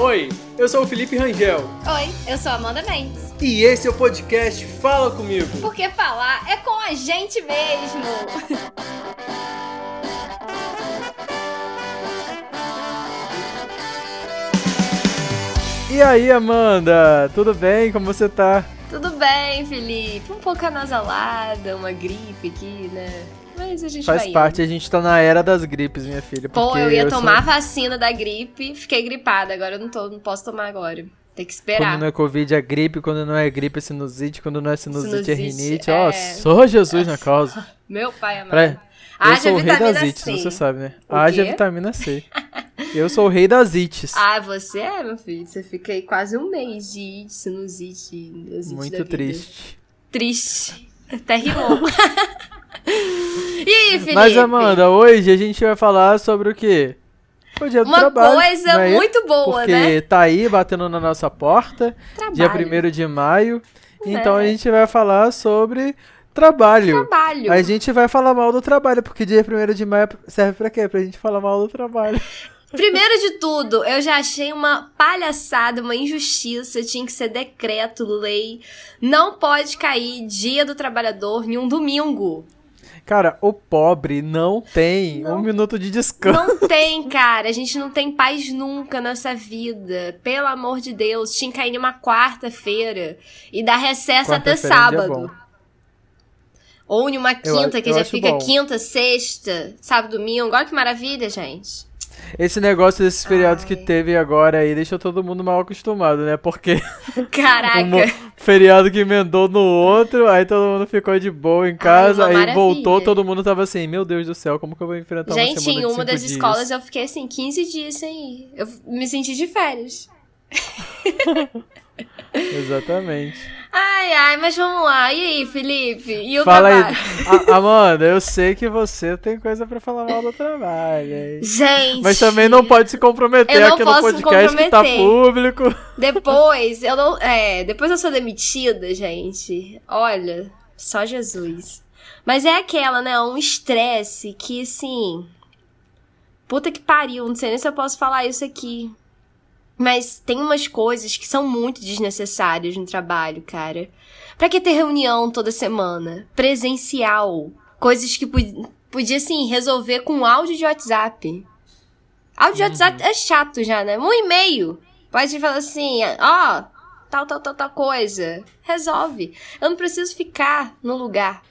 Oi, eu sou o Felipe Rangel. Oi, eu sou a Amanda Mendes. E esse é o podcast Fala Comigo. Porque falar é com a gente mesmo. E aí, Amanda? Tudo bem? Como você tá? Tudo bem, Felipe. Um pouco anasalada, uma gripe aqui, né? Mas a gente Faz vai parte, indo. a gente tá na era das gripes, minha filha. Pô, eu ia sou- tomar a vacina da gripe, fiquei gripada. Agora eu não, tô, não posso tomar agora. Tem que esperar. Quando não é Covid é gripe, quando não é gripe é sinusite, quando não é sinusite, é Sinusite, rinite. é. Ó, só Jesus na causa. Meu pai amado. Pra- Eu Haja sou o rei das ites, você sabe, né? O Haja quê? vitamina C. Eu sou o rei das ites. Ah, você é, meu filho. Você fica aí quase um mês de sinusite. sinusite da Muito triste. Triste. Até rimou. e aí, Felipe? Mas, Amanda, hoje a gente vai falar sobre o quê? O dia do Uma trabalho. coisa não é? muito boa, Porque né? tá aí batendo na nossa porta, dia Trabalho. 1 de maio. Então a É. gente vai falar sobre trabalho. Trabalho. A gente vai falar mal do trabalho, porque dia 1 de maio serve pra quê? Pra gente falar mal do trabalho. Primeiro de tudo, eu já achei uma palhaçada, uma injustiça. Tinha que ser decreto, lei. Não pode cair dia do trabalhador em um domingo. Cara, o pobre não tem Não. um minuto de descanso. Não tem, cara. A gente não tem paz nunca nessa vida. Pelo amor de Deus. Tinha que cair numa quarta-feira e dar recesso até é sábado. bom. Ou em uma Eu quinta, a- que eu já fica bom. quinta, sexta, sábado, domingo. Olha que maravilha, gente. Esse negócio desses feriados que Ai. teve agora aí deixou todo mundo mal acostumado, né? Porque Caraca. um feriado que emendou no outro, aí todo mundo ficou de boa em casa, uma aí voltou, todo mundo tava assim, meu Deus do céu, como que eu vou enfrentar uma Gente, em uma das dias? escolas eu fiquei assim, 15 dias sem ir. Eu me senti de férias. Exatamente. Ai, ai, mas vamos lá. E aí, Felipe? E o Fala aí, trabalho? A- Amanda, eu sei que você tem coisa pra falar mal do trabalho, hein? Gente. Mas também não pode se comprometer aqui no podcast que tá público. Depois, eu não. É, depois eu sou demitida, gente. Olha, só Jesus. Mas é aquela, né? Um estresse que, assim. Puta que pariu, não sei nem se eu posso falar isso aqui. Mas tem umas coisas que são muito desnecessárias no trabalho, cara. Pra que ter reunião toda semana? Presencial. Coisas que pod- podia, assim, resolver com áudio de WhatsApp. Áudio de WhatsApp é chato já, né? Um e-mail. Pode falar assim, ó, tal, tal, tal, tal coisa. Resolve. Eu não preciso ficar no lugar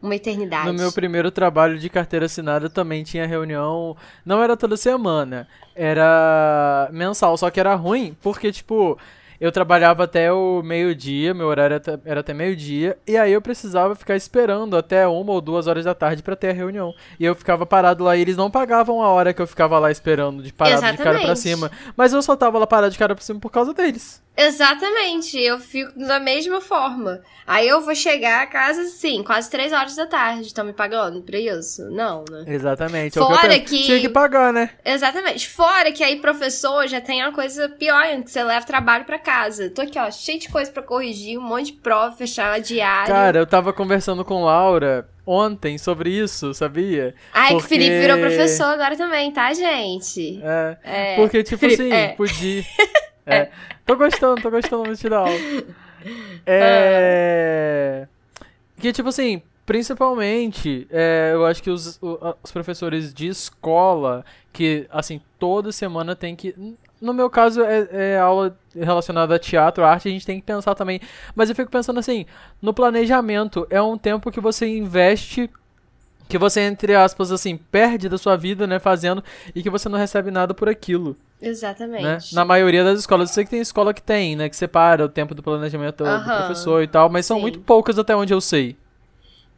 uma eternidade. No meu primeiro trabalho de carteira assinada também tinha reunião. Não era toda semana, era mensal, só que era ruim, porque, tipo, eu trabalhava até o meio-dia, meu horário era até- meio-dia, e aí eu precisava ficar esperando até uma ou duas horas da tarde pra ter a reunião. E eu ficava parado lá e eles não pagavam a hora que eu ficava lá esperando, de parado de cara pra Exatamente. cima. Mas eu só tava lá parado de cara pra cima por causa deles. Exatamente, eu fico da mesma forma. Aí eu vou chegar a casa, sim, quase três horas da tarde. Estão me pagando pra isso? Não, né? Exatamente. é que Fora penso. que- Tinha que pagar, né? Exatamente. Fora que aí professor já tem uma coisa pior que você leva trabalho pra casa. Tô aqui, ó, cheio de coisa pra corrigir, um monte de prova, fechar diário. Cara, eu tava conversando com Laura ontem sobre isso, sabia? Ai, que o porque- Felipe virou professor agora também, tá, gente? É. É. Porque, tipo Felipe, assim, é. podia. É. Tô gostando, tô gostando muito dar aula. Ah. É. Que, tipo assim, principalmente, é, eu acho que os, os professores de escola, que, assim, toda semana tem que. No meu caso, é, é aula relacionada a teatro, arte, a gente tem que pensar também. Mas eu fico pensando assim, no planejamento, é um tempo que você investe que você, entre aspas, assim, perde da sua vida, né, fazendo, e que você não recebe nada por aquilo, Exatamente. né? Na maioria das escolas, eu sei que tem escola que tem, né, que separa o tempo do planejamento do Aham, professor e tal, mas são sim. muito poucas até onde eu sei.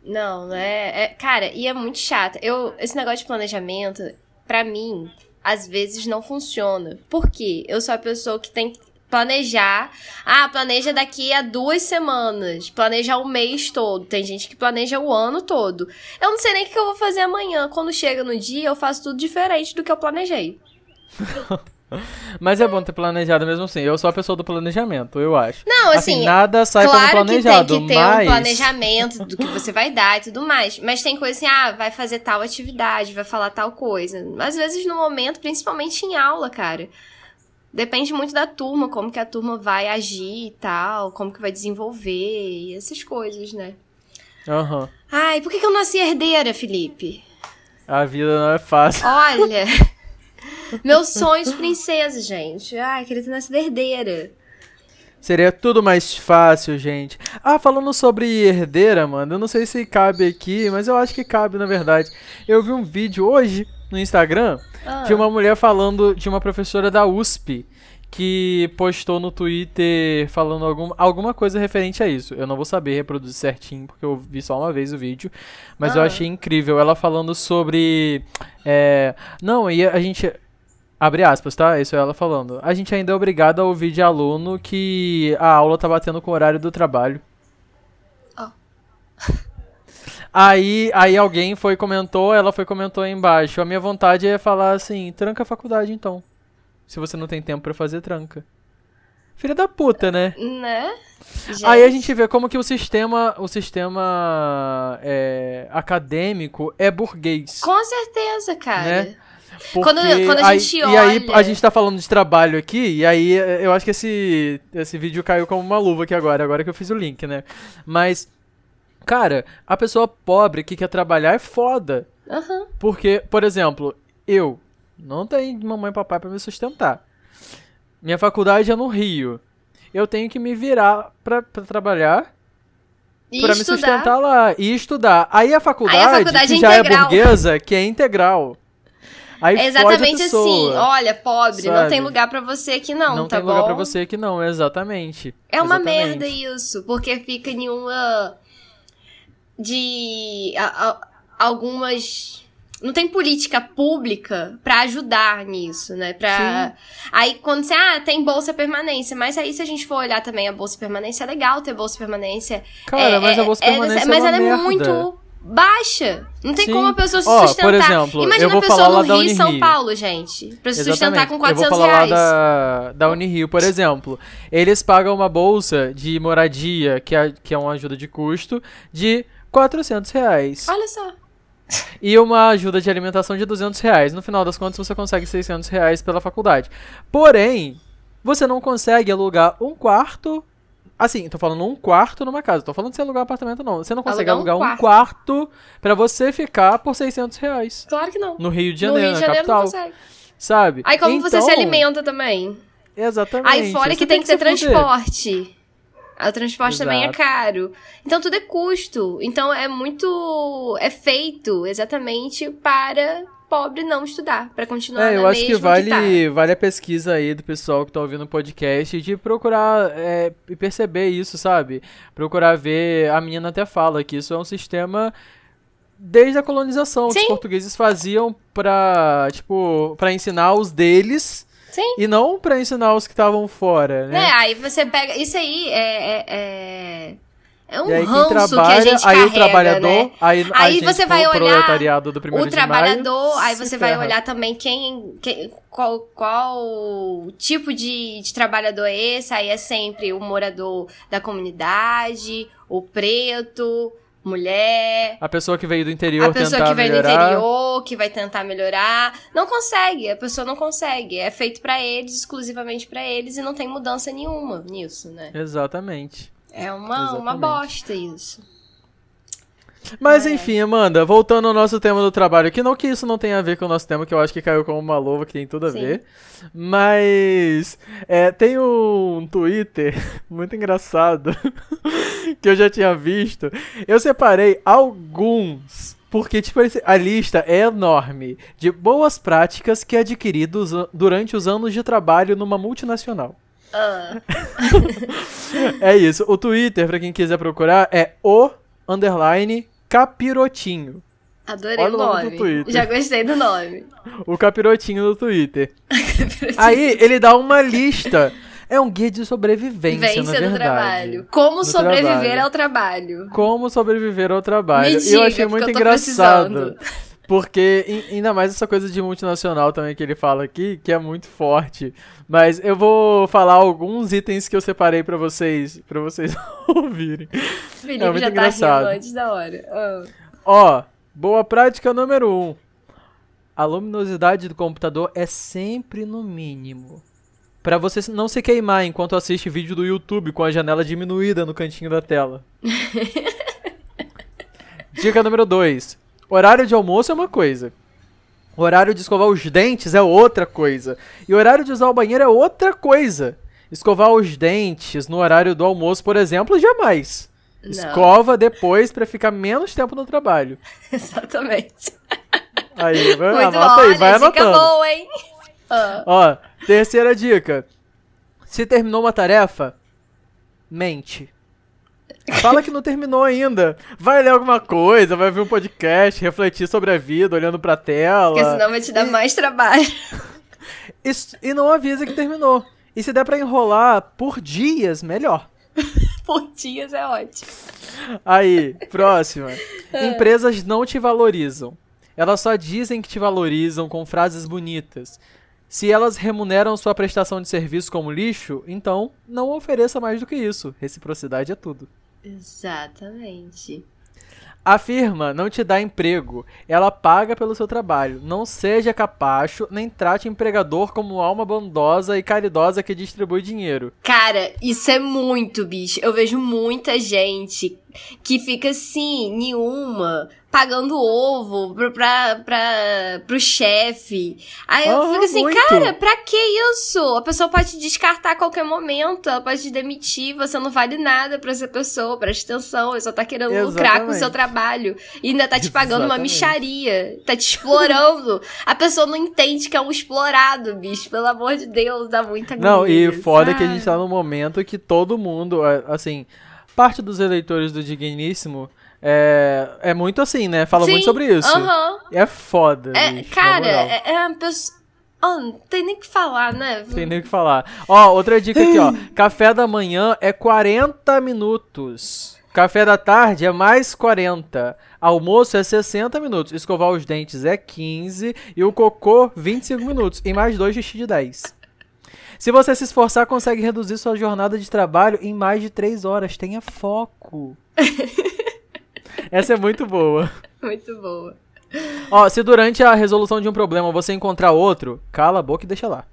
Não, é, é. Cara, e é muito chato. Eu, esse negócio de planejamento, pra mim, às vezes não funciona. Por quê? Eu sou a pessoa que tem que planejar. Ah, planeja daqui a duas semanas. Planejar o mês todo. Tem gente que planeja o ano todo. Eu não sei nem o que eu vou fazer amanhã. Quando chega no dia, eu faço tudo diferente do que eu planejei. Mas é bom ter planejado mesmo assim. Eu sou a pessoa do planejamento, eu acho. Não, assim, nada sai como Claro planejado, que tem que ter mas um planejamento do que você vai dar e tudo mais. Mas tem coisa assim, ah, vai fazer tal atividade, vai falar tal coisa. Às vezes no momento, principalmente em aula, cara. depende muito da turma, como que a turma vai agir e tal, como que vai desenvolver e essas coisas, né? Aham. Ai, por que, que eu nasci herdeira, Felipe? A vida não é fácil. Olha, meus sonhos princesa, gente. Ai, queria ter nascido herdeira. Seria tudo mais fácil, gente. Ah, falando sobre herdeira, mano, eu não sei se cabe aqui, mas eu acho que cabe, na verdade. Eu vi um vídeo hoje no Instagram Ah. de uma mulher falando de uma professora da USP que postou no Twitter falando algum, alguma coisa referente a isso. Eu não vou saber reproduzir certinho porque eu vi só uma vez o vídeo, mas eu Ah. achei incrível ela falando sobre é, não, e a gente abre aspas, tá? Isso é ela falando. A gente ainda é obrigado a ouvir de aluno que a aula tá batendo com o horário do trabalho. Ó. Aí, aí alguém foi comentou, ela foi comentou aí embaixo. A minha vontade é falar assim, tranca a faculdade então. Se você não tem tempo pra fazer, tranca. Filha da puta, né? Né? Gente, Aí a gente vê como que o sistema, o sistema é, acadêmico é burguês. Com certeza, cara. Né? Quando- Porque quando a aí- gente E aí olha- a gente tá falando de trabalho aqui, e aí eh, eu acho que esse, esse vídeo caiu como uma luva aqui agora, agora que eu fiz o link, né? Mas, cara, a pessoa pobre que quer trabalhar é foda. Aham. Porque, por exemplo, eu não tenho mamãe e papai pra me sustentar. Minha faculdade é no Rio. Eu tenho que me virar pra, pra trabalhar pra me sustentar lá e estudar. Aí a faculdade, faculdade que é já integral. é burguesa, que é integral. Aí É a exatamente assim. pessoa. Olha, pobre, não sabe? tem lugar pra você aqui não, Não tá tem bom? lugar pra você que não, exatamente. É uma Exatamente. merda isso, porque fica em uma de a- a- algumas não tem política pública pra ajudar nisso, né? Pra aí quando você ah, tem bolsa permanência, mas aí se a gente for olhar também a bolsa permanência é legal ter bolsa permanência. Cara, é, mas a é- bolsa é- permanência mas é uma ela merda. é muito baixa. Não tem Sim. como a pessoa se Ó, sustentar. por exemplo, Imagina eu vou a pessoa falar lá no da Rio e São Unirio. Paulo, gente, pra se sustentar Exatamente. com Eu 400 vou falar reais. lá da, da Unirio, por exemplo. Eles pagam uma bolsa de moradia, que é, que é uma ajuda de custo, de 400 reais. Olha só. E uma ajuda de alimentação de 200 reais. No final das contas, você consegue 600 reais pela faculdade. Porém, você não consegue alugar um quarto. Assim, tô falando um quarto numa casa. Tô falando de você alugar um apartamento, não. Você não consegue Alugar alugar um um quarto pra você ficar por 600 reais. Claro que não. No Rio de no Janeiro, Rio de Janeiro capital. não consegue. Sabe? Aí como você se Então, alimenta também? Exatamente. Aí fora que tem que ter transporte. O transporte também é Exato. caro. Então tudo é custo. Então é muito. É feito exatamente para pobre não estudar. Pra continuar É, eu na acho que vale, tá. vale a pesquisa aí do pessoal que tá ouvindo o podcast de procurar é, e perceber isso, sabe? Procurar ver. A menina até fala que isso é um sistema desde a colonização que os Sim. portugueses faziam pra, tipo, pra ensinar os deles Sim. e não pra ensinar os que estavam fora, né? É, aí você pega. Isso aí é. é, é... é um e aí ranço que a trabalha, gente aí carrega, o trabalhador, né? aí, Aí você vai olhar proletariado do primeiro o de maio, trabalhador, aí você vai ferra. olhar também quem, quem- qual, qual tipo de, de trabalhador é esse, aí é sempre o morador da comunidade, o preto, mulher, A pessoa que veio do interior a pessoa que vem melhorar. do interior, que vai tentar melhorar, não consegue, a pessoa não consegue, é feito pra eles, exclusivamente pra eles e não tem mudança nenhuma nisso, né? Exatamente. É uma, uma Exatamente. bosta isso. Mas enfim, Amanda, voltando ao nosso tema do trabalho, que não que isso não tenha a ver com o nosso tema, que eu acho que caiu como uma luva, que tem tudo a Sim. ver. Mas é, tem um Twitter muito engraçado que eu já tinha visto. Eu separei alguns. Porque, tipo, a lista é enorme de boas práticas que adquiri dos- durante os anos de trabalho numa multinacional. Ah, É isso. O Twitter, pra quem quiser procurar, é o underline capirotinho. adorei Olha o nome do. Twitter. Já gostei do nome. O capirotinho do Twitter. Aí ele dá uma lista. É um guia de sobrevivência, na Vivência verdade. do trabalho. Como No sobreviver trabalho. ao trabalho. Como sobreviver ao trabalho. Me e eu diga, achei porque muito eu tô engraçado. precisando. Porque, ainda mais essa coisa de multinacional também que ele fala aqui, que é muito forte. Mas eu vou falar alguns itens que eu separei pra vocês, para vocês ouvirem. Felipe É muito já tá engraçado. rindo antes da hora. Ah. Ó, boa prática número 1. Um. A luminosidade do computador é sempre no mínimo. Pra você não se queimar enquanto assiste vídeo do YouTube com a janela diminuída no cantinho da tela. Dica número 2. Horário de almoço é uma coisa. Horário de escovar os dentes é outra coisa. E horário de usar o banheiro é outra coisa. Escovar os dentes no horário do almoço, por exemplo, jamais. Não. Escova depois pra ficar menos tempo no trabalho. Exatamente. Aí, vai, Muito anota bom, aí, vai dica anotando. boa, hein? Ó, terceira dica. Se terminou uma tarefa, mente. Fala que não terminou ainda. Vai ler alguma coisa, vai ver um podcast, refletir sobre a vida, olhando pra tela. porque senão vai te dar mais trabalho. Isso- e não avisa que terminou. E se der pra enrolar por dias, melhor. Por dias é ótimo. Aí, próxima. Empresas não te valorizam. Elas só dizem que te valorizam com frases bonitas. Se elas remuneram sua prestação de serviço como lixo, então não ofereça mais do que isso. Reciprocidade é tudo. Exatamente. A firma não te dá emprego, ela paga pelo seu trabalho. Não seja capacho, nem trate empregador como alma bondosa e caridosa que distribui dinheiro. Cara, isso é muito, bicho. Eu vejo muita gente que fica assim, nenhuma, pagando ovo pra, pra, pra, pro chefe. Aí eu Ah, fico assim, muito. cara, pra que isso? A pessoa pode te descartar a qualquer momento, ela pode te demitir, você não vale nada pra essa pessoa, presta atenção, ele só tá querendo lucrar com o seu Exatamente. trabalho. E ainda tá te pagando uma Exatamente. micharia, tá te explorando. a pessoa não entende que é um explorado, bicho, pelo amor de Deus, dá muita Não, e agonia, foda que a gente tá num momento que todo mundo, assim, parte dos eleitores do Digníssimo é, é muito assim, né? Fala Sim, muito sobre isso. aham. É foda. É, bicho, cara, é, é uma pessoa. Ah, não tem nem o que falar, né? Tem nem o que falar. Ó, outra dica aqui, ó. Café da manhã é 40 minutos. Café da tarde é mais 40. Almoço é 60 minutos. Escovar os dentes é 15. E o cocô, 25 minutos. E mais dois xixi de 10. Se você se esforçar, consegue reduzir sua jornada de trabalho em mais de 3 horas. Tenha foco. Essa é muito boa. Muito boa. Ó, se durante a resolução de um problema você encontrar outro, cala a boca e deixa lá.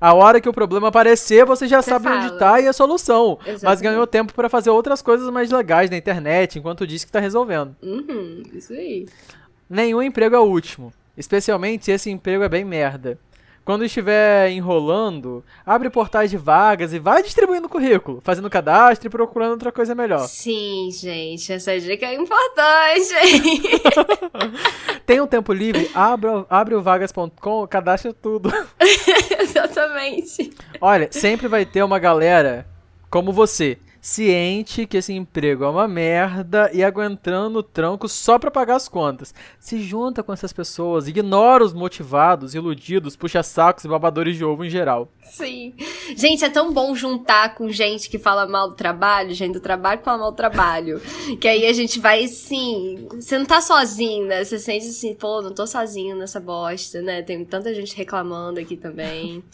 A hora que o problema aparecer, você já Você sabe onde fala. tá e a solução. Mas Exatamente. ganhou tempo pra fazer outras coisas mais legais na internet, enquanto diz que tá resolvendo. Uhum, isso aí. Nenhum emprego é o último. Especialmente se esse emprego é bem merda. Quando estiver enrolando, abre portais de vagas e vai distribuindo currículo, fazendo cadastro e procurando outra coisa melhor. Sim, gente, essa dica é importante. Tem um tempo livre, abre, abre o vagas.com, cadastra tudo. Exatamente. Olha, sempre vai ter uma galera como você, ciente que esse emprego é uma merda e aguentando o tranco só pra pagar as contas. Se junta com essas pessoas, ignora os motivados, iludidos, puxa-sacos e babadores de ovo em geral. Sim. Gente, é tão bom juntar com gente que fala mal do trabalho, gente do trabalho que fala mal do trabalho. Que aí a gente vai assim. Você não tá sozinho, né? Você sente assim, pô, não tô sozinho nessa bosta, né? Tem tanta gente reclamando aqui também.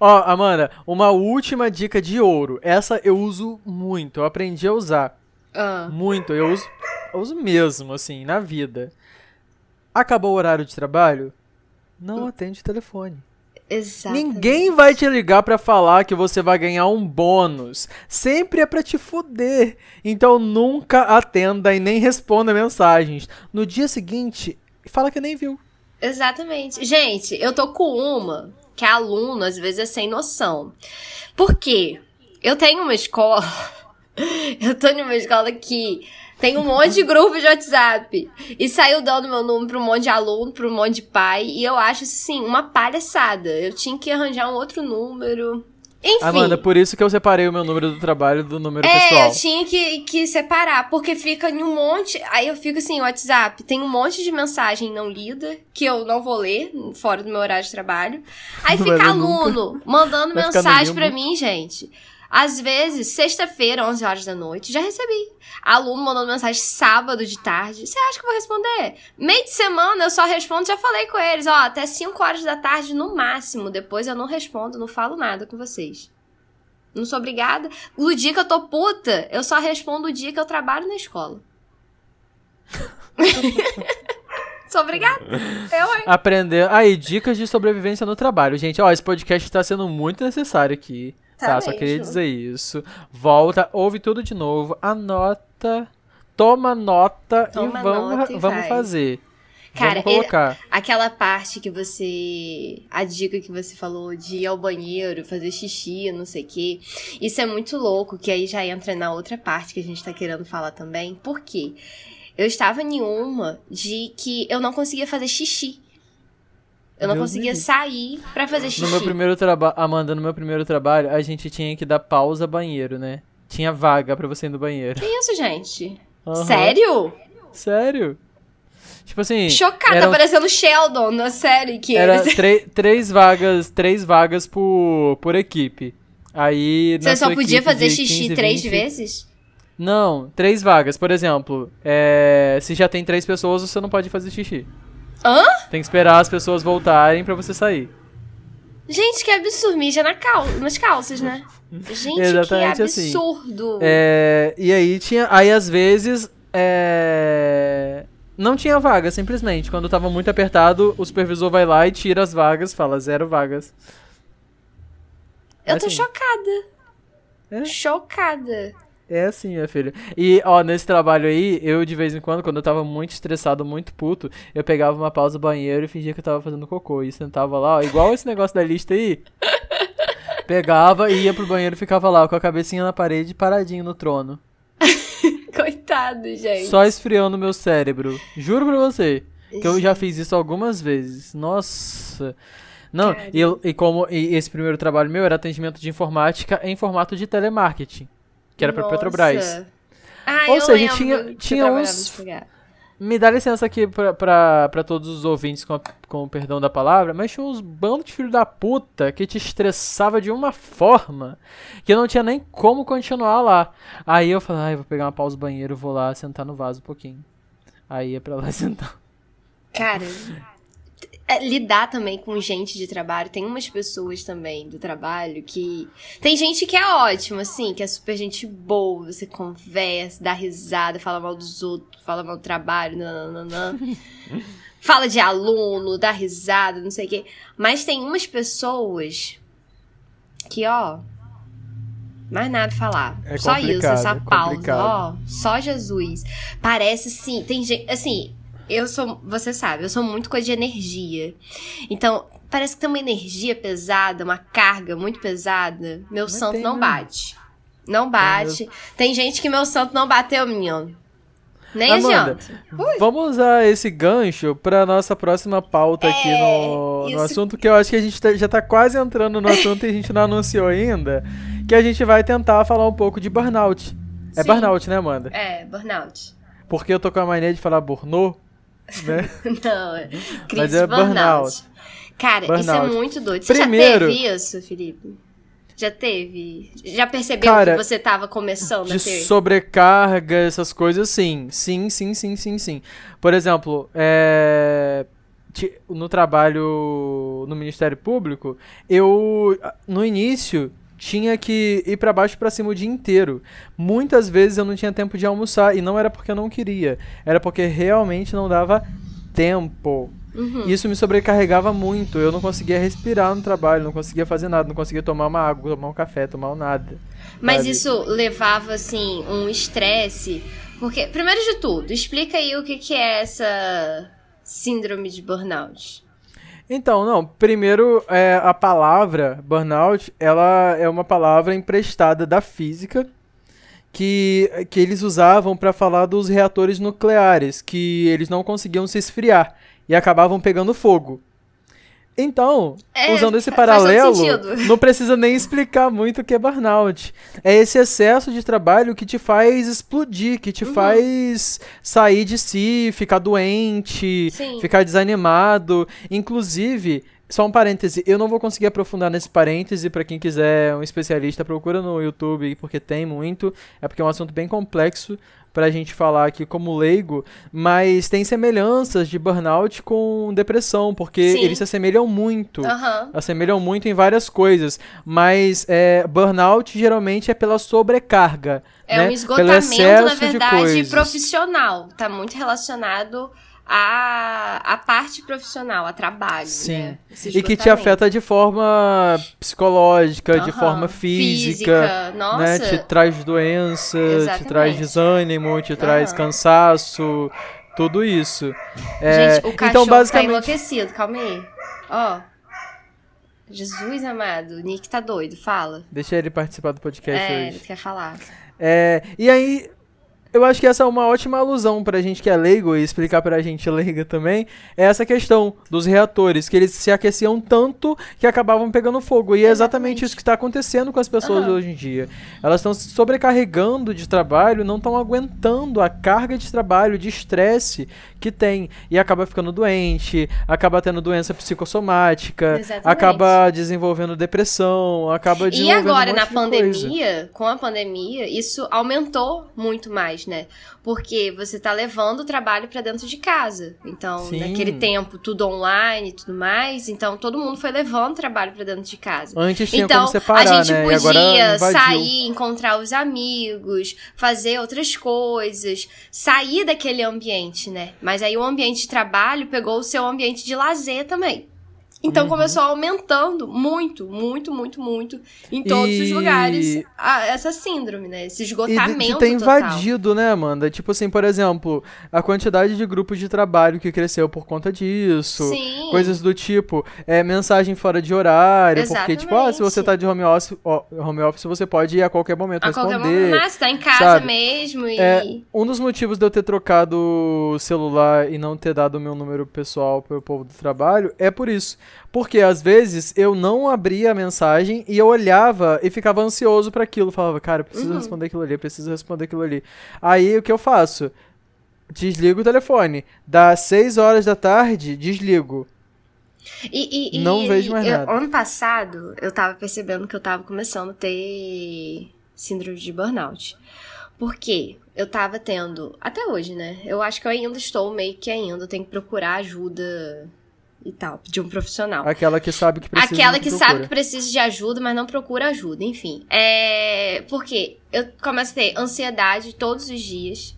Ó, Amanda, uma última dica de ouro. Essa eu uso muito, eu aprendi a usar. Ah, Muito, eu uso, eu uso mesmo, assim, na vida. Acabou o horário de trabalho? Não atende o telefone. exatamente. Ninguém vai te ligar pra falar que você vai ganhar um bônus. Sempre é pra te fuder. Então nunca atenda e nem responda mensagens. No dia seguinte, fala que nem viu. Exatamente. Gente, eu tô com uma que é aluno, às vezes, é sem noção. Por quê? Eu tenho uma escola. eu tô numa escola que tem um monte de grupo de WhatsApp. E saiu dando meu número pra um monte de aluno, pra um monte de pai. E eu acho, assim, uma palhaçada. Eu tinha que arranjar um outro número. Enfim. Amanda, por isso que eu separei o meu número do trabalho do número É, pessoal. eu tinha que, que separar, porque fica em um monte. Aí eu fico assim, WhatsApp, tem um monte de mensagem não lida, que eu não vou ler, fora do meu horário de trabalho. Aí fica ler nunca. aluno mandando Vai mensagem pra mim, gente. Às vezes, sexta-feira, 11 horas da noite, já recebi. Aluno mandando mensagem sábado de tarde. Você acha que eu vou responder? Meio de semana eu só respondo, já falei com eles, ó, até 5 horas da tarde no máximo. Depois eu não respondo, não falo nada com vocês. Não sou obrigada. No dia que eu tô puta, eu só respondo o dia que eu trabalho na escola. Sou obrigada. Eu, hein? Aprender. Aí, dicas de sobrevivência no trabalho. Gente, ó, esse podcast tá sendo muito necessário aqui. Tá, só queria dizer isso. Volta, ouve tudo de novo, anota, toma nota Toma e vamos, nota e vamos vai. fazer. Cara. Aquela parte que você. A dica que você falou de ir ao banheiro, fazer xixi, não sei o quê. Isso é muito louco, que aí já entra na outra parte que a gente tá querendo falar também. Por quê? Eu estava em uma de que eu não conseguia fazer xixi. Eu não Deus conseguia sair pra fazer xixi. No meu primeiro trabalho, Amanda, no meu primeiro trabalho, a gente tinha que dar pausa banheiro, né? Tinha vaga pra você ir no banheiro. Que isso, gente? Aham. Sério? Sério? Tipo assim. Chocada, eram- parecendo Sheldon na série que Era eles. três vagas, três vagas por, por equipe. Aí Você só podia fazer xixi 15, três 20 vezes? Não, três vagas. Por exemplo, é, se já tem três pessoas, você não pode fazer xixi. Hã? Tem que esperar as pessoas voltarem pra você sair. Gente, que absurdo. Mija na cal... nas calças, né? Gente, Exatamente que assim. absurdo. É, e aí tinha. Aí às vezes. é, não tinha vaga, simplesmente. Quando tava muito apertado, o supervisor vai lá e tira as vagas, fala zero vagas. Eu é tô assim. chocada. É. Chocada. É assim, minha filha. E, ó, nesse trabalho aí, eu de vez em quando, quando eu tava muito estressado, muito puto, eu pegava uma pausa no banheiro e fingia que eu tava fazendo cocô. E sentava lá, ó, igual esse negócio da lista aí. Pegava e ia pro banheiro e ficava lá, com a cabecinha na parede, paradinho no trono. Coitado, gente. Só esfriando meu cérebro. Juro pra você. Que eu já fiz isso algumas vezes. Nossa. Não, e, e como e esse primeiro trabalho meu era atendimento de informática em formato de telemarketing. Que era pra Nossa. Petrobras. Ah, Ou eu seja, tinha- que você tinha trabalhava uns-. Me dá licença aqui pra, pra, pra todos os ouvintes, com, a- com o perdão da palavra, mas tinha uns bandos de filho da puta que te estressava de uma forma que não tinha nem como continuar lá. Aí eu falei, ai, vou pegar uma pausa no banheiro, vou lá sentar no vaso um pouquinho. Aí ia pra lá sentar. Cara, é, lidar também com gente de trabalho. Tem umas pessoas também do trabalho que. Tem gente que é ótimo, assim, que é super gente boa. Você conversa, dá risada, fala mal dos outros, fala mal do trabalho, nananã. fala de aluno, dá risada, não sei o quê. Mas tem umas pessoas que, ó. Mais nada falar. É só isso, essa é pausa, ó. Só Jesus. Parece sim. Tem gente. Assim, eu sou. Você sabe, eu sou muito coisa de energia. Então, parece que tem uma energia pesada, uma carga muito pesada. Meu Mas santo tem não mesmo. bate. Não bate. Tem gente que meu santo não bateu, menino. Nem Amanda, adianta. Vamos usar esse gancho pra nossa próxima pauta aqui no, no assunto, que eu acho que a gente tá- já tá quase entrando no assunto e a gente não anunciou ainda, que a gente vai tentar falar um pouco de burnout. É Sim. burnout, né, Amanda? É, burnout. Porque eu tô com a mania de falar burnout, né? Não, é. Mas Crise é burnout. burnout. Cara, isso é Burnout. muito doido. Você Primeiro- já teve isso, Felipe? Já teve? Já percebeu Cara, que você tava começando a De ter? sobrecarga, essas coisas, sim. Sim, sim, sim, sim, sim. Por exemplo, é, no trabalho no Ministério Público, eu, no início, tinha que ir pra baixo e pra cima o dia inteiro. Muitas vezes eu não tinha tempo de almoçar, e não era porque eu não queria, era porque realmente não dava tempo. Uhum. Isso me sobrecarregava muito. Eu não conseguia respirar no trabalho, não conseguia fazer nada, não conseguia tomar uma água, tomar um café, tomar um nada. Mas sabe? isso levava, assim, um estresse. Porque, primeiro de tudo, explica aí o que, que é essa síndrome de burnout. Então, não, primeiro, é, a palavra burnout, ela é uma palavra emprestada da física que, que eles usavam para falar dos reatores nucleares, que eles não conseguiam se esfriar e acabavam pegando fogo. Então, É, usando esse paralelo, não precisa nem explicar muito o que é burnout. É esse excesso de trabalho que te faz explodir, que te Uhum. faz sair de si, ficar doente, Sim. ficar desanimado. Inclusive, só um parêntese, eu não vou conseguir aprofundar nesse parêntese, pra quem quiser um especialista, procura no YouTube, porque tem muito. É porque é um assunto bem complexo pra gente falar aqui como leigo, mas tem semelhanças de burnout com depressão, porque Sim. eles se assemelham muito. Aham. Assemelham muito em várias coisas, mas é, burnout geralmente é pela sobrecarga. É né? um esgotamento, na de verdade, profissional. Tá muito relacionado a, a parte profissional, a trabalho. Sim. Né? E que te afeta de forma psicológica, de Aham. forma física, Física, né? nossa. Te traz doença, te traz Exatamente. desânimo, te traz Aham. cansaço, tudo isso. É, Gente, o cachorro então, tá basicamente, enlouquecido, calma aí. Ó. Jesus amado, o Nick tá doido, fala. deixa ele participar do podcast É, ele hoje. quer falar. É, e aí, eu acho que essa é uma ótima alusão pra gente que é leigo e explicar pra gente leiga também, é essa questão dos reatores, que eles se aqueciam tanto que acabavam pegando fogo. E é exatamente isso que está acontecendo com as pessoas Aham. hoje em dia. Elas estão se sobrecarregando de trabalho, não estão aguentando a carga de trabalho, de estresse que tem. E acaba ficando doente, acaba tendo doença psicossomática, Exatamente. acaba desenvolvendo depressão, acaba E desenvolvendo agora, um na de coisa. pandemia, com a pandemia, isso aumentou muito mais, né? Porque você tá levando o trabalho pra dentro de casa. Então, Sim. naquele tempo, tudo online e tudo mais. Então, todo mundo foi levando o trabalho pra dentro de casa. Antes tinha Então, como separar, a gente né? Podia sair, encontrar os amigos, fazer outras coisas, sair daquele ambiente, né? Mas aí o ambiente de trabalho pegou o seu ambiente de lazer também. Então Uhum. começou aumentando muito, muito, muito, muito em todos os E- lugares a- essa síndrome, né? Esse E esgotamento ter total. invadido, né, Amanda? Tipo assim, por exemplo, a quantidade de grupos de trabalho que cresceu por conta disso. Sim. Coisas do tipo, é, mensagem fora de horário, porque, tipo, ah, se você Exatamente. tá de home office, home office, você pode ir a qualquer momento a qualquer responder. momento, mas tá em casa sabe? mesmo e É, um dos motivos de eu ter trocado o celular e não ter dado o meu número pessoal pro povo do trabalho é por isso. Porque às vezes eu não abria a mensagem e eu olhava e ficava ansioso pra aquilo. Falava, cara, eu preciso Uhum. responder aquilo ali, eu preciso responder aquilo ali. Aí o que eu faço? Desligo o telefone. Das 6 horas da tarde, desligo. E, e- e- Não vejo mais eu- nada. Ano passado, eu tava percebendo que eu tava começando a ter síndrome de burnout. Por quê? Eu tava tendo, até hoje, né? Eu acho que eu ainda estou meio que ainda, eu tenho que procurar ajuda e tal, de um profissional. Aquela que sabe que precisa Aquela que sabe que precisa de ajuda, mas não procura ajuda, enfim. É. Porque eu começo a ter ansiedade todos os dias.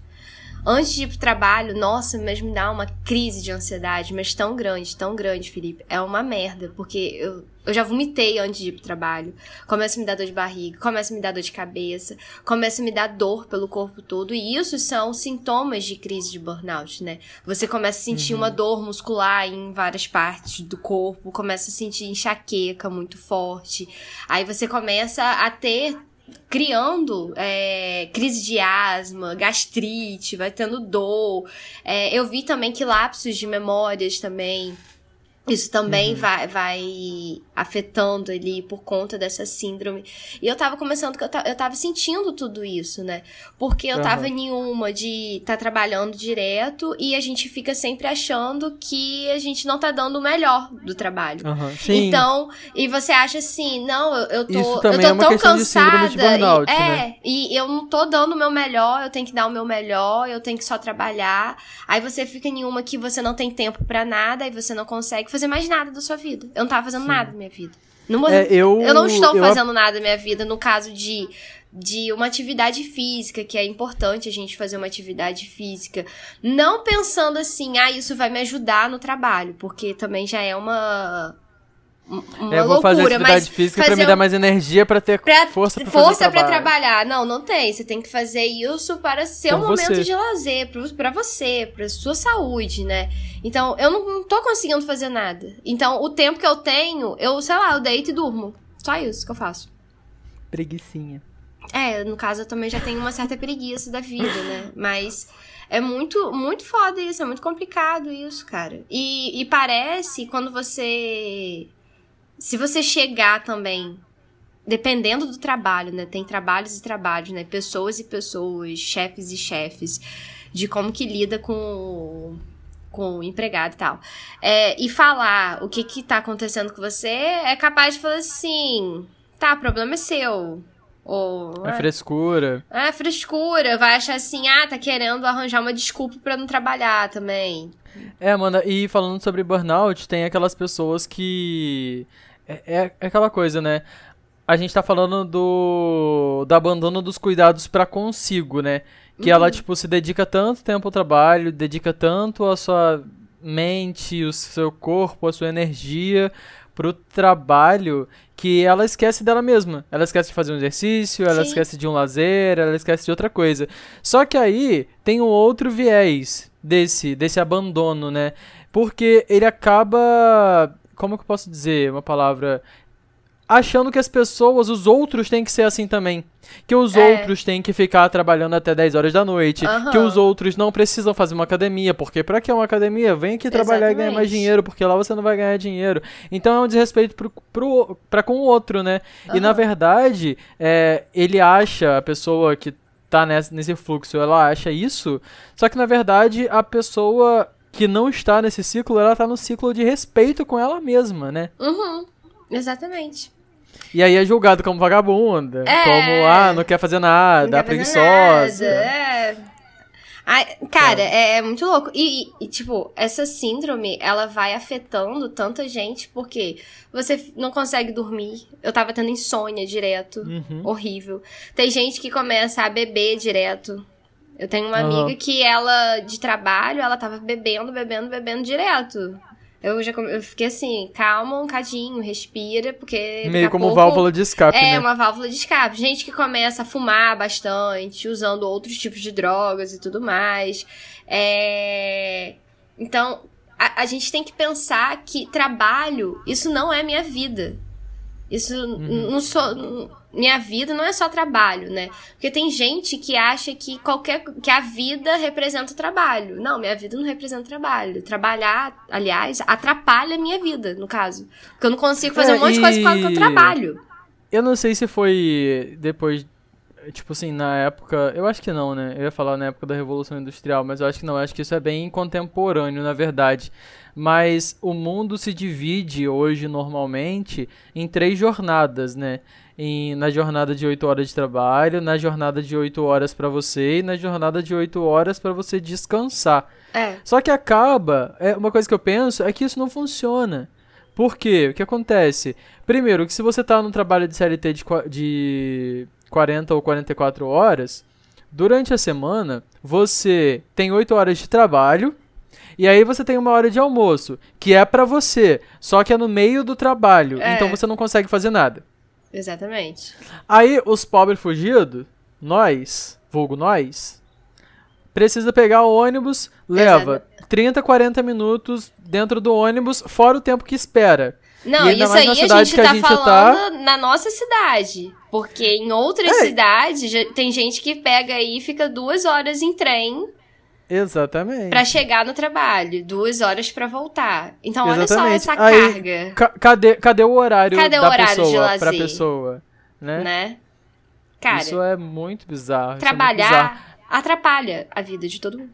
Antes de ir pro trabalho, nossa, mas me dá uma crise de ansiedade, mas tão grande, tão grande, Felipe. É uma merda, porque eu, eu já vomitei antes de ir pro trabalho. Começa a me dar dor de barriga, começa a me dar dor de cabeça, começa a me dar dor pelo corpo todo. E isso são sintomas de crise de burnout, né? Você começa a sentir Uhum. uma dor muscular em várias partes do corpo, começa a sentir enxaqueca muito forte. Aí você começa a ter criando é, crise de asma, gastrite, vai tendo dor. É, eu vi também que lapsos de memórias também. Isso também vai, vai afetando ali por conta dessa síndrome. E eu tava começando que eu, eu tava sentindo tudo isso, né? Porque eu tava Aham. em uma de tá trabalhando direto e a gente fica sempre achando que a gente não tá dando o melhor do trabalho. Aham, Sim. Então, e você acha assim, não, eu, eu tô, Isso eu também tô é uma tão questão de cansada. de burnout, e, é, né? e eu não tô dando o meu melhor, eu tenho que dar o meu melhor, eu tenho que só trabalhar. Aí você fica em uma que você não tem tempo pra nada e você não consegue fazer mais nada da sua vida. Eu não tava fazendo nada da minha vida. Não, É, eu, eu não estou eu fazendo nada da minha vida no caso de, de uma atividade física, que é importante a gente fazer uma atividade física. Não pensando assim, ah, isso vai me ajudar no trabalho, porque também já é uma. Uma É, eu vou fazer loucura, atividade mas física pra fazer me dar mais energia pra ter pra, força pra força fazer pra trabalho. trabalhar. Não, não tem. Você tem que fazer isso para ser um momento você. de lazer, pra você, pra sua saúde, né? Então, eu não, não tô conseguindo fazer nada. Então, o tempo que eu tenho, eu, sei lá, eu deito e durmo. Só isso que eu faço. Preguicinha. É, no caso, eu também já tenho uma certa preguiça da vida, né? Mas é muito, muito foda isso, é muito complicado isso, cara. E, e parece quando você. Se você chegar também. Dependendo do trabalho, né? Tem trabalhos e trabalhos, né? Pessoas e pessoas, chefes e chefes, de como que lida com com o empregado e tal. É, e falar o que que tá acontecendo com você, é capaz de falar assim, tá, problema é seu. Ou, É "Ah, frescura. é frescura, vai achar assim, ah, tá querendo arranjar uma desculpa pra não trabalhar também. É, Amanda, e falando sobre burnout, tem aquelas pessoas que. É, é- aquela coisa, né? a gente tá falando do, do abandono dos cuidados para consigo, né? Que ela, tipo, se dedica tanto tempo ao trabalho, dedica tanto a sua mente, o seu corpo, a sua energia pro trabalho que ela esquece dela mesma. Ela esquece de fazer um exercício, ela Sim. esquece de um lazer, ela esquece de outra coisa. Só que aí tem um outro viés desse, desse abandono, né? Porque ele acaba. Como que eu posso dizer uma palavra? Achando que as pessoas, os outros, têm que ser assim também. Que os É. outros têm que ficar trabalhando até 10 horas da noite. Aham. Que os outros não precisam fazer uma academia. Porque pra que uma academia? Vem aqui trabalhar e ganhar mais Exatamente. dinheiro, porque lá você não vai ganhar dinheiro. Então é um desrespeito pro, pro, pra com o outro, né? E na verdade, é, ele acha, a pessoa que tá nesse, nesse fluxo, ela acha isso. Só que na verdade, a pessoa que não está nesse ciclo, ela tá no ciclo de respeito com ela mesma, né? Uhum. Exatamente. E aí é julgado como vagabunda, É. como, ah, não quer fazer nada, fazer preguiçosa. nada, É. Cara, é, é muito louco. E, e, tipo, essa síndrome, ela vai afetando tanta gente porque você não consegue dormir. Eu tava tendo insônia direto. Uhum. Horrível. Tem gente que começa a beber direto. Eu tenho uma Aham. amiga que ela, de trabalho, ela tava bebendo, bebendo, bebendo direto. Eu já come- eu fiquei assim, calma um cadinho, respira, porque. Meio como pouco- válvula de escape, é, né? uma válvula de escape. Gente que começa a fumar bastante, usando outros tipos de drogas e tudo mais. É... Então, a, a gente tem que pensar que trabalho, isso não é minha vida. Isso n- não sou. Minha vida não é só trabalho, né? Porque tem gente que acha que qualquer. que a vida representa o trabalho. Não, minha vida não representa trabalho. Trabalhar, aliás, atrapalha a minha vida, no caso. Porque eu não consigo fazer É, um monte de coisa por causa que eu e- trabalho. Eu não sei se foi depois, tipo assim, na época. Eu acho que não, né? Eu ia falar na época da Revolução Industrial, mas eu acho que não. Eu acho que isso é bem contemporâneo, na verdade. Mas o mundo se divide hoje, normalmente, em três jornadas, né? Em, na jornada de 8 horas de trabalho, na jornada de 8 horas pra você e na jornada de 8 horas pra você descansar. É. Só que acaba, é uma coisa que eu penso é que isso não funciona. Por quê? O que acontece? Primeiro, que se você tá num trabalho de CLT de, de 40 ou 44 horas, durante a semana você tem 8 horas de trabalho e aí você tem uma hora de almoço, que é pra você, só que é no meio do trabalho, É. então você não consegue fazer nada. Exatamente. Aí os pobres fugidos, nós, vulgo nós, precisa pegar o ônibus, leva 30, 40 minutos dentro do ônibus, fora o tempo que espera. Não, isso aí a cidade gente que a tá gente tá- falando na nossa cidade. Porque em outras É. cidades tem gente que pega aí e fica duas horas em trem Exatamente. pra chegar no trabalho, duas horas pra voltar. Então olha só Exatamente. essa Aí, carga, Ca- cadê, cadê o horário Cadê o da horário de pessoa lazer? pra pessoa? Né? né? Cara, isso é muito bizarro. isso é muito bizarro. trabalhar atrapalha a vida de todo mundo.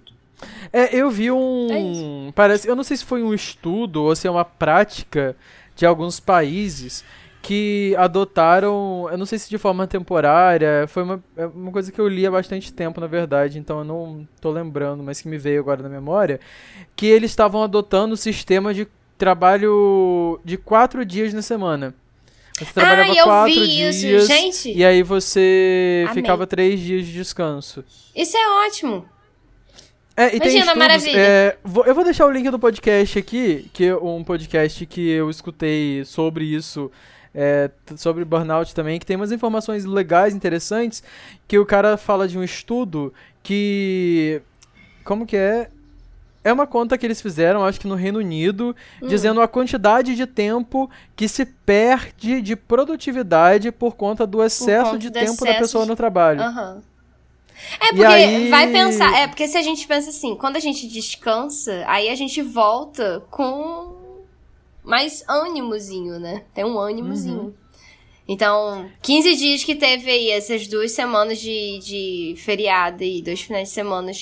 É, eu vi É um. parece, eu não sei se foi um estudo ou se é uma prática de alguns países que adotaram, eu não sei se de forma temporária, foi uma, é uma coisa que eu li há bastante tempo, na verdade, então eu não tô lembrando, mas que me veio agora na memória, que eles estavam adotando o sistema de trabalho de quatro dias na semana. Você trabalhava Ah, eu quatro vi dias isso, gente. e aí você Amei. ficava três dias de descanso. Isso é ótimo. É, e Imagina, estudos, maravilha. é, vou- eu vou deixar o link do podcast aqui, que é um podcast que eu escutei sobre isso, é, sobre burnout também, que tem umas informações legais, interessantes, que o cara fala de um estudo que... Como que é? É uma conta que eles fizeram, acho que no Reino Unido, Hum. dizendo a quantidade de tempo que se perde de produtividade por conta do excesso conta de do tempo da excesso pessoa de- no trabalho. Aham. É porque aí- vai pensar, é porque se a gente pensa assim, quando a gente descansa, aí a gente volta com mais ânimozinho, né? Tem um ânimozinho. Uhum. Então, 15 dias que teve aí, essas duas semanas de, de feriado e dois finais de semana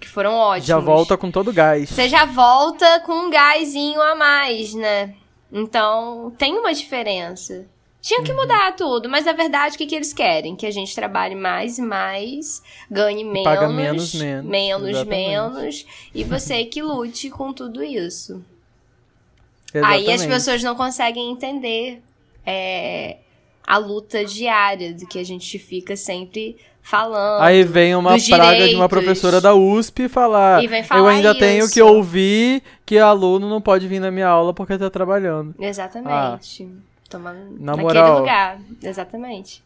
que foram ótimos. Já volta com todo gás. Você já volta com um gásinho a mais, né? Então, tem uma diferença. Tinha Uhum. que mudar tudo, mas na verdade o que, que eles querem? Que a gente trabalhe mais e mais, ganhe menos, paga menos, menos. menos, menos, e você que lute com tudo isso. Aí as Exatamente. pessoas não conseguem entender é, a luta diária do que a gente fica sempre falando. Aí vem uma praga de uma direitos. professora da USP falar: vem Eu falar ainda tenho isso." que ouvir que aluno não pode vir na minha aula porque tá trabalhando. Exatamente. Tomando na naquele moral. lugar. Exatamente.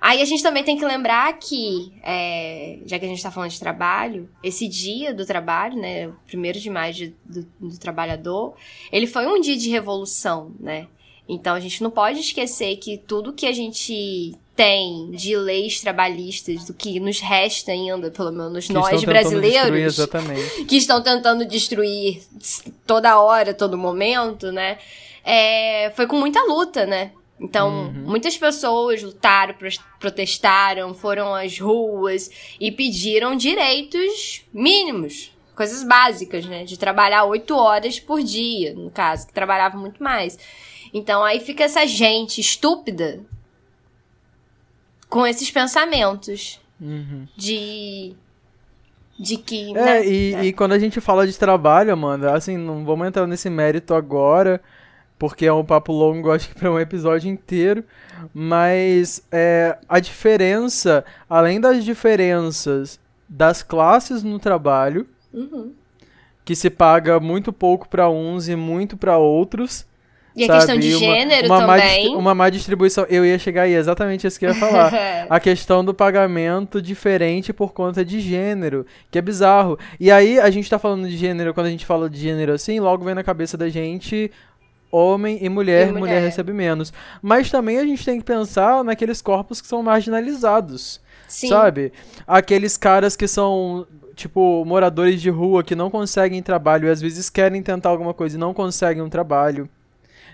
Aí a gente também tem que lembrar que, é, já que a gente tá falando de trabalho, esse dia do trabalho, né, o primeiro de maio de- do, do trabalhador, ele foi um dia de revolução, né? Então a gente não pode esquecer que tudo que a gente tem de leis trabalhistas, do que nos resta ainda, pelo menos Que nós destruir, brasileiros, que estão tentando destruir toda hora, todo momento, né? É, foi com muita luta, né? Então, Uhum. muitas pessoas lutaram, protestaram, foram às ruas e pediram direitos mínimos, coisas básicas, né? De trabalhar oito horas por dia, no caso, que trabalhava muito mais. Então, aí fica essa gente estúpida com esses pensamentos Uhum. de. de que. É, né? e, e quando a gente fala de trabalho, Amanda, assim, não vamos entrar nesse mérito agora, porque é um papo longo, acho que para um episódio inteiro, mas é, a diferença, além das diferenças das classes no trabalho, Uhum. que se paga muito pouco para uns e muito para outros, E a sabe? questão de Uma- gênero uma má também. distri- uma má distribuição, eu ia chegar aí, exatamente isso que eu ia falar. a questão do pagamento diferente por conta de gênero, que é bizarro. E aí a gente tá falando de gênero, quando a gente fala de gênero assim, logo vem na cabeça da gente homem e mulher, E mulher. mulher. recebe menos. Mas também a gente tem que pensar naqueles corpos que são marginalizados, Sim. sabe? Aqueles caras que são tipo moradores de rua que não conseguem trabalho e às vezes querem tentar alguma coisa e não conseguem um trabalho.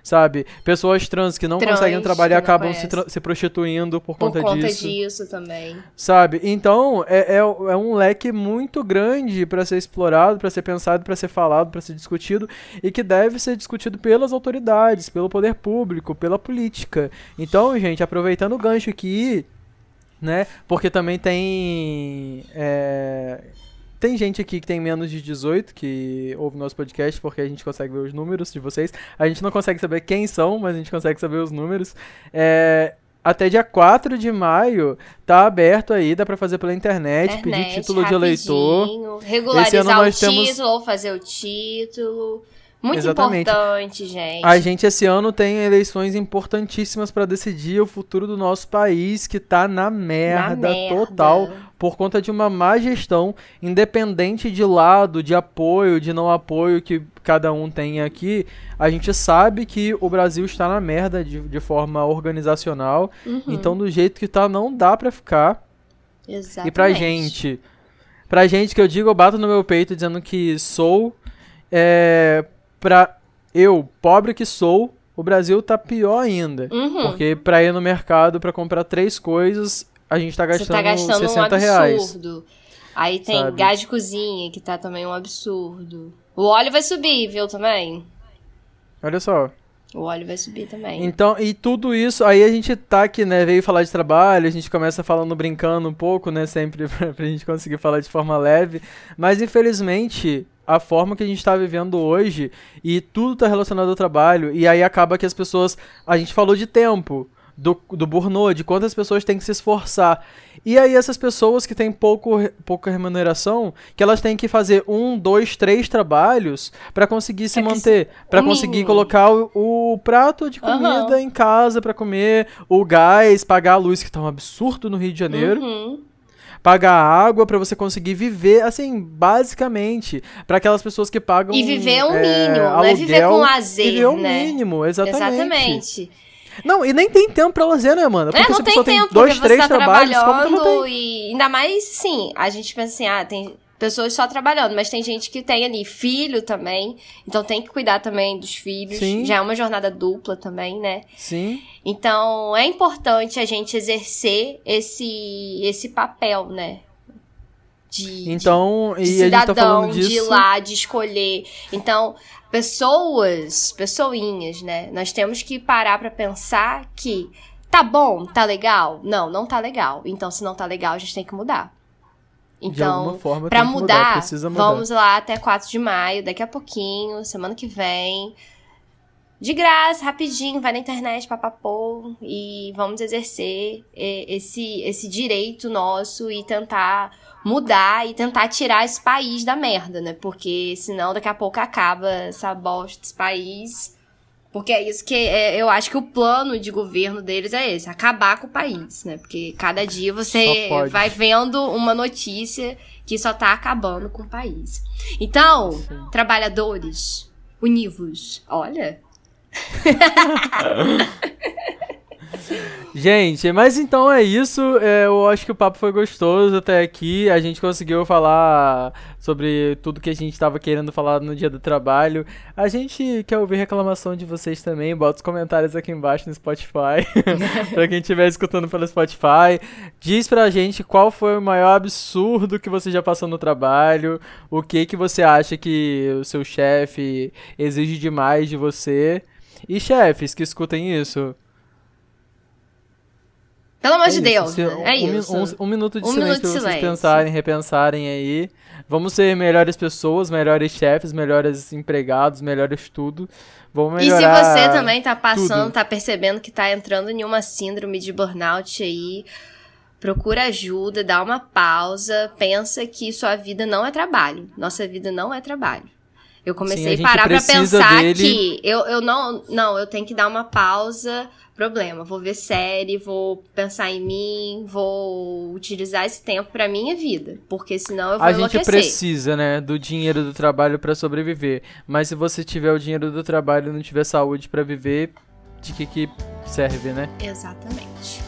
Sabe? Pessoas trans que não Trans, conseguem trabalhar acabam se, se prostituindo por, Por conta, conta disso. disso também. Sabe? Então, é, é, é um leque muito grande para ser explorado, para ser pensado, para ser falado, para ser discutido e que deve ser discutido pelas autoridades, pelo poder público, pela política. Então, gente, aproveitando o gancho aqui, né? Porque também tem. é, tem gente aqui que tem menos de 18 que ouve nosso podcast porque a gente consegue ver os números de vocês. A gente não consegue saber quem são, mas a gente consegue saber os números. É, até dia 4 de maio tá aberto aí, dá pra fazer pela internet, pedir Internet, título de eleitor. Regularizar o temos- título ou fazer o título. Muito Exatamente. importante, gente. A gente esse ano tem eleições importantíssimas pra decidir o futuro do nosso país, que tá na merda, merda. total, por conta de uma má gestão, independente de lado, de apoio, de não apoio que cada um tem aqui. A gente sabe que o Brasil está na merda de, de forma organizacional, Uhum, então do jeito que tá não dá pra ficar. Exatamente. E pra gente, pra gente que eu digo, eu bato no meu peito dizendo que sou, é, pra eu, pobre que sou, o Brasil tá pior ainda. Uhum. Porque pra ir no mercado pra comprar três coisas, a gente tá Você gastando, tá gastando 60 um reais. absurdo. Aí tem Sabe? gás de cozinha, que tá também um absurdo. O óleo vai subir, viu, também? Olha só. O óleo vai subir também. Então, e tudo isso, aí a gente tá aqui, né, veio falar de trabalho, a gente começa falando brincando um pouco, né, sempre pra, pra gente conseguir falar de forma leve, mas infelizmente a forma que a gente tá vivendo hoje e tudo tá relacionado ao trabalho e aí acaba que as pessoas, a gente falou de tempo, do, do burnout, de quantas pessoas têm que se esforçar. E aí essas pessoas que têm pouco, pouca remuneração, que elas têm que fazer um, dois, três trabalhos pra conseguir se que manter, pra o conseguir colocar o, o prato de comida Aham. em casa pra comer, o gás, pagar a luz que tá um absurdo no Rio de Janeiro, Uhum. pagar a água pra você conseguir viver, assim, basicamente, pra aquelas pessoas que pagam E viver um é, mínimo, não é viver aluguel, com lazer, viver o né? mínimo, exatamente. Exatamente. Não, e nem tem tempo pra lazer, né, mano? É, Porque se não tem tempo, tem dois, porque três você tá trabalhos, trabalhando e ainda mais, sim, a gente pensa assim, ah, tem pessoas só trabalhando, mas tem gente que tem ali filho também, então tem que cuidar também dos filhos, Sim. já é uma jornada dupla também, né? Sim, Então, é importante a gente exercer esse esse papel, né? De, então, de, e de gente cidadão, tá falando de ir disso... lá, de escolher. Então, pessoas, pessoinhas, né? Nós temos que parar pra pensar que tá bom, tá legal? Não, não tá legal. Então, se não tá legal, a gente tem que mudar. de Então, que mudar, precisa mudar. vamos lá até 4 de maio, daqui a pouquinho, semana que vem. de graça, rapidinho, vai na internet, papapô, e vamos exercer esse, esse direito nosso e tentar mudar e tentar tirar esse país da merda, né? Porque senão daqui a pouco acaba essa bosta desse país. Porque é isso que é, eu acho que o plano de governo deles é esse, acabar com o país, né? Porque cada dia você vai vendo uma notícia que só tá acabando com o país. Então, Sim. trabalhadores, univos. Olha, Gente, mas então é isso. É, eu acho que o papo foi gostoso até aqui. A gente conseguiu falar sobre tudo que a gente estava querendo falar no dia do trabalho. A gente quer ouvir reclamação de vocês também. Bota os comentários aqui embaixo no Spotify. pra quem estiver escutando pelo Spotify. Diz pra gente qual foi o maior absurdo que você já passou no trabalho. O que, que você acha que o seu chefe exige demais de você. E chefes que escutem isso. Pelo amor é de Deus, é isso. Um, um, minuto de um silêncio pra vocês silêncio. pensarem, repensarem aí. Vamos ser melhores pessoas, melhores chefes, melhores empregados, melhores tudo. Vamos melhorar E se você também tá passando, tudo. tá percebendo que tá entrando em uma síndrome de burnout aí, procura ajuda, dá uma pausa, pensa que sua vida não é trabalho. Nossa vida não é trabalho. Eu comecei Sim, a parar pra pensar dele... que eu, eu não. Não, eu tenho que dar uma pausa. Problema. Vou ver série, vou pensar em mim, vou utilizar esse tempo pra minha vida. Porque senão eu vou A gente precisa, né, do dinheiro do trabalho para sobreviver. Mas se você tiver o dinheiro do trabalho e não tiver saúde para viver, de que que serve, né? Exatamente.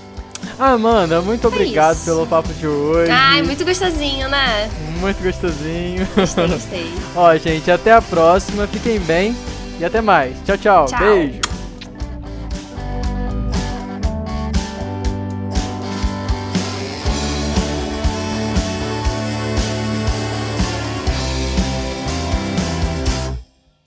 Amanda, muito é obrigado pelo papo de hoje. Ai, muito gostosinho, né? Muito gostosinho. Gostei, gostei. Ó, gente, até a próxima. Fiquem bem e até mais. Tchau, tchau. tchau. Beijo.